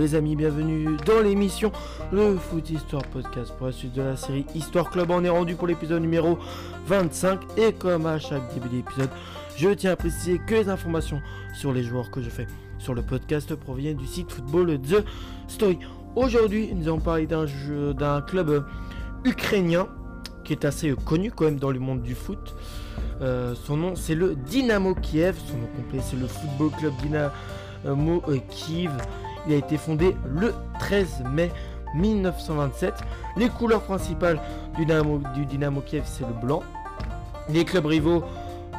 les amis, bienvenue dans l'émission Le Foot Histoire Podcast pour la suite de la série Histoire Club. On est rendu pour l'épisode numéro 25 et comme à chaque début d'épisode, je tiens à préciser que les informations sur les joueurs que je fais sur le podcast proviennent du site Football The Story. Aujourd'hui, nous allons parler d'un jeu d'un club ukrainien qui est assez connu quand même dans le monde du foot. Euh, son nom c'est le Dynamo Kiev, son nom complet c'est le Football Club Dynamo Kiev. Il a été fondé le 13 mai 1927. Les couleurs principales du Dynamo, Kiev, c'est le blanc. Les clubs rivaux,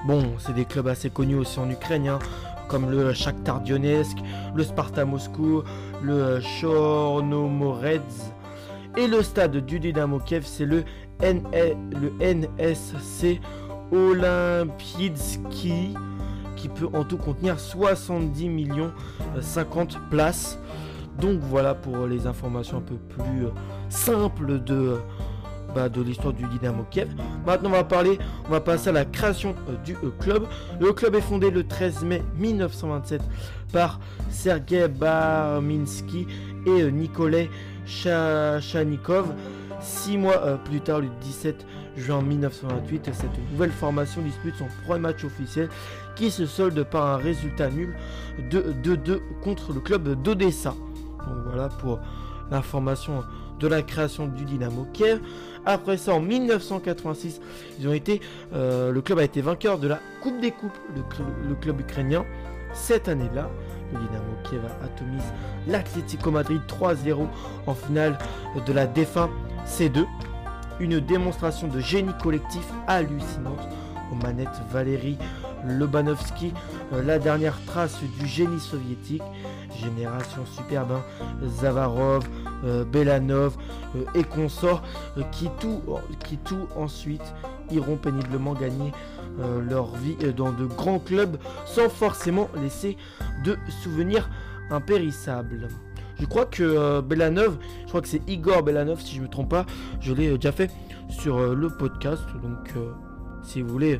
bon, c'est des clubs assez connus aussi en Ukraine, hein, comme le Shakhtar Donetsk, le Sparta Moscou, le Chornomorets. Et le stade du Dynamo Kiev, c'est le, NSC Olympidsky qui peut en tout contenir 70 millions 50 euh, places. Donc voilà pour les informations un peu plus euh, simples de, euh, bah, de l'histoire du Dynamo Kiev. Maintenant on va parler, on va passer à la création du club. Le club est fondé le 13 mai 1927 par Sergei Barminski et Nikolai Chanikov. Six mois plus tard, le 17 juin 1928, cette nouvelle formation dispute son premier match officiel qui se solde par un résultat nul de 2-2 contre le club d'Odessa. Donc voilà pour l'information de la création du Dynamo Kiev. Après ça, en 1986, ils ont été, euh, le club a été vainqueur de la Coupe des Coupes, le, club ukrainien. Cette année-là, le Dynamo Kiev atomise l'Atlético Madrid 3-0 en finale de la défunte C2. Une démonstration de génie collectif hallucinante aux manettes Valérie Lobanovski, euh, la dernière trace du génie soviétique, génération superbe, hein. Zavarov, euh, Belanov euh, et consorts, qui, tout, qui tout ensuite iront péniblement gagner leur vie dans de grands clubs sans forcément laisser de souvenirs impérissables. Je crois que Belanov, je crois que c'est Igor Belanov si je me trompe pas, je l'ai déjà fait sur le podcast, donc si vous voulez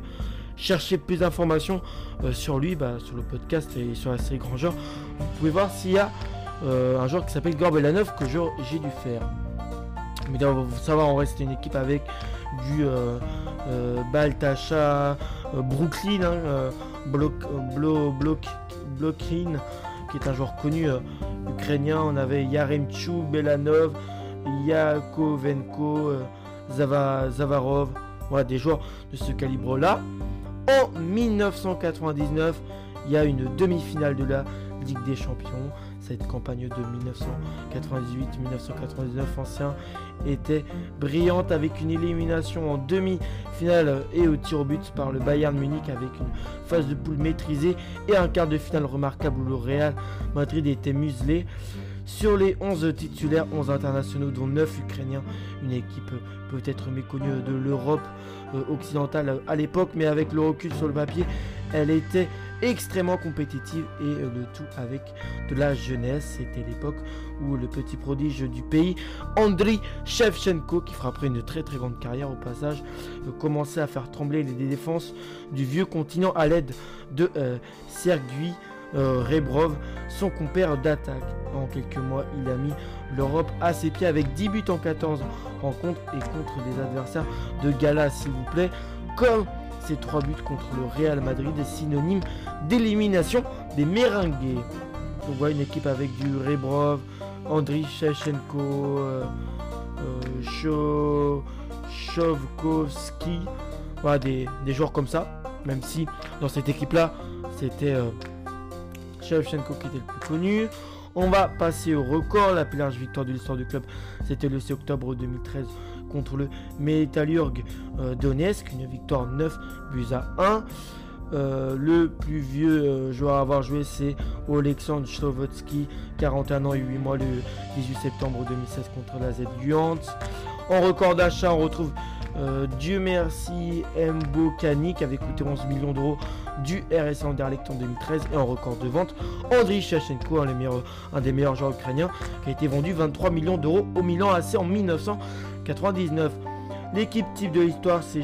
chercher plus d'informations euh, sur lui, bah, sur le podcast et sur la série Grand Genre, vous pouvez voir s'il y a euh, un joueur qui s'appelle Gorbelanov que j'ai dû faire. Mais vous savoir, on reste une équipe avec du euh, Baltacha, Brooklyn, hein, Block, Block, qui est un joueur connu ukrainien. On avait Yaremchuk, Belanov, Yakovenko, Zavarov. Voilà, des joueurs de ce calibre-là. En 1999, il y a une demi-finale de la Ligue des Champions. Cette campagne de 1998-1999 ancien était brillante avec une élimination en demi-finale et au tir au but par le Bayern Munich avec une phase de poule maîtrisée et un quart de finale remarquable où le Real Madrid était muselé. Sur les 11 titulaires, 11 internationaux, dont 9 Ukrainiens, une équipe peut-être méconnue de l'Europe euh, occidentale à l'époque, mais avec le recul sur le papier, elle était extrêmement compétitive et euh, le tout avec de la jeunesse. C'était l'époque où le petit prodige du pays, Andriy Shevchenko, qui après une très très grande carrière au passage, euh, commençait à faire trembler les défenses du vieux continent à l'aide de Sergui Rebrov, son compère d'attaque. En quelques mois, il a mis l'Europe à ses pieds avec 10 buts en 14 rencontres et contre des adversaires de gala, s'il vous plaît, comme ces 3 buts contre le Real Madrid est synonyme d'élimination des Merengues. On voit une équipe avec du Rebrov, Andriy Shevchenko, euh, euh, Chovkovski, voilà, des, joueurs comme ça, même si dans cette équipe-là, c'était euh, Shevchenko qui était le plus connu. On va passer au record. La plus large victoire de l'histoire du club, c'était le 6 octobre 2013 contre le Metalurg euh, Donetsk. Une victoire 9 buts à 1. Euh, le plus vieux euh, joueur à avoir joué, c'est Oleksandr Slovotsky, 41 ans et 8 mois, le 18 septembre 2016 contre la Z Luhansk. En record d'achat, on retrouve Dieu merci Mbokani qui avait coûté 11 millions d'euros du RS Anderlecht en 2013 et en record de vente Andriy Shachenko, un, un, des meilleurs joueurs ukrainiens qui a été vendu 23 millions d'euros au Milan AC en 1999. L'équipe type de l'histoire c'est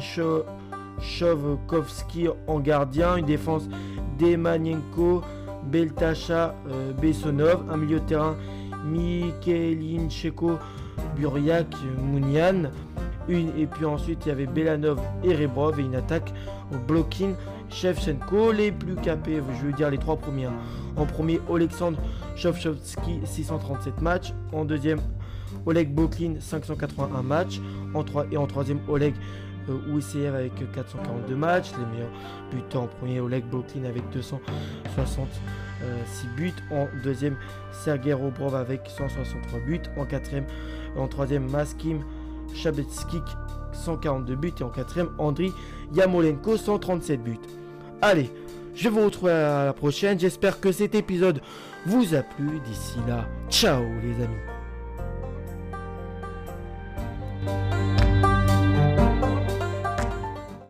Chovkovski en gardien, une défense Demanienko, Beltacha, euh, Bessonov, un milieu de terrain Mikhailin Cheko, Buriak, Mounian. Une, et puis ensuite il y avait Belanov et Rebrov et une attaque au blocking Shevchenko. Les plus capés, je veux dire les trois premiers. hein. En premier, Alexandre Shovchovski, 637 matchs. En deuxième, Oleg Boklin, 581 matchs. En trois, et en troisième, Oleg euh, avec 442 matchs. Les meilleurs buteurs en premier, Oleg Boklin avec 266 buts. En deuxième, Sergei Robrov avec 163 buts. En quatrième, en troisième, Maskim Shabetskik 142 buts. Et en quatrième, Andriy Yamolenko 137 buts. Allez, je vous retrouve à la prochaine. J'espère que cet épisode vous a plu. D'ici là, ciao les amis.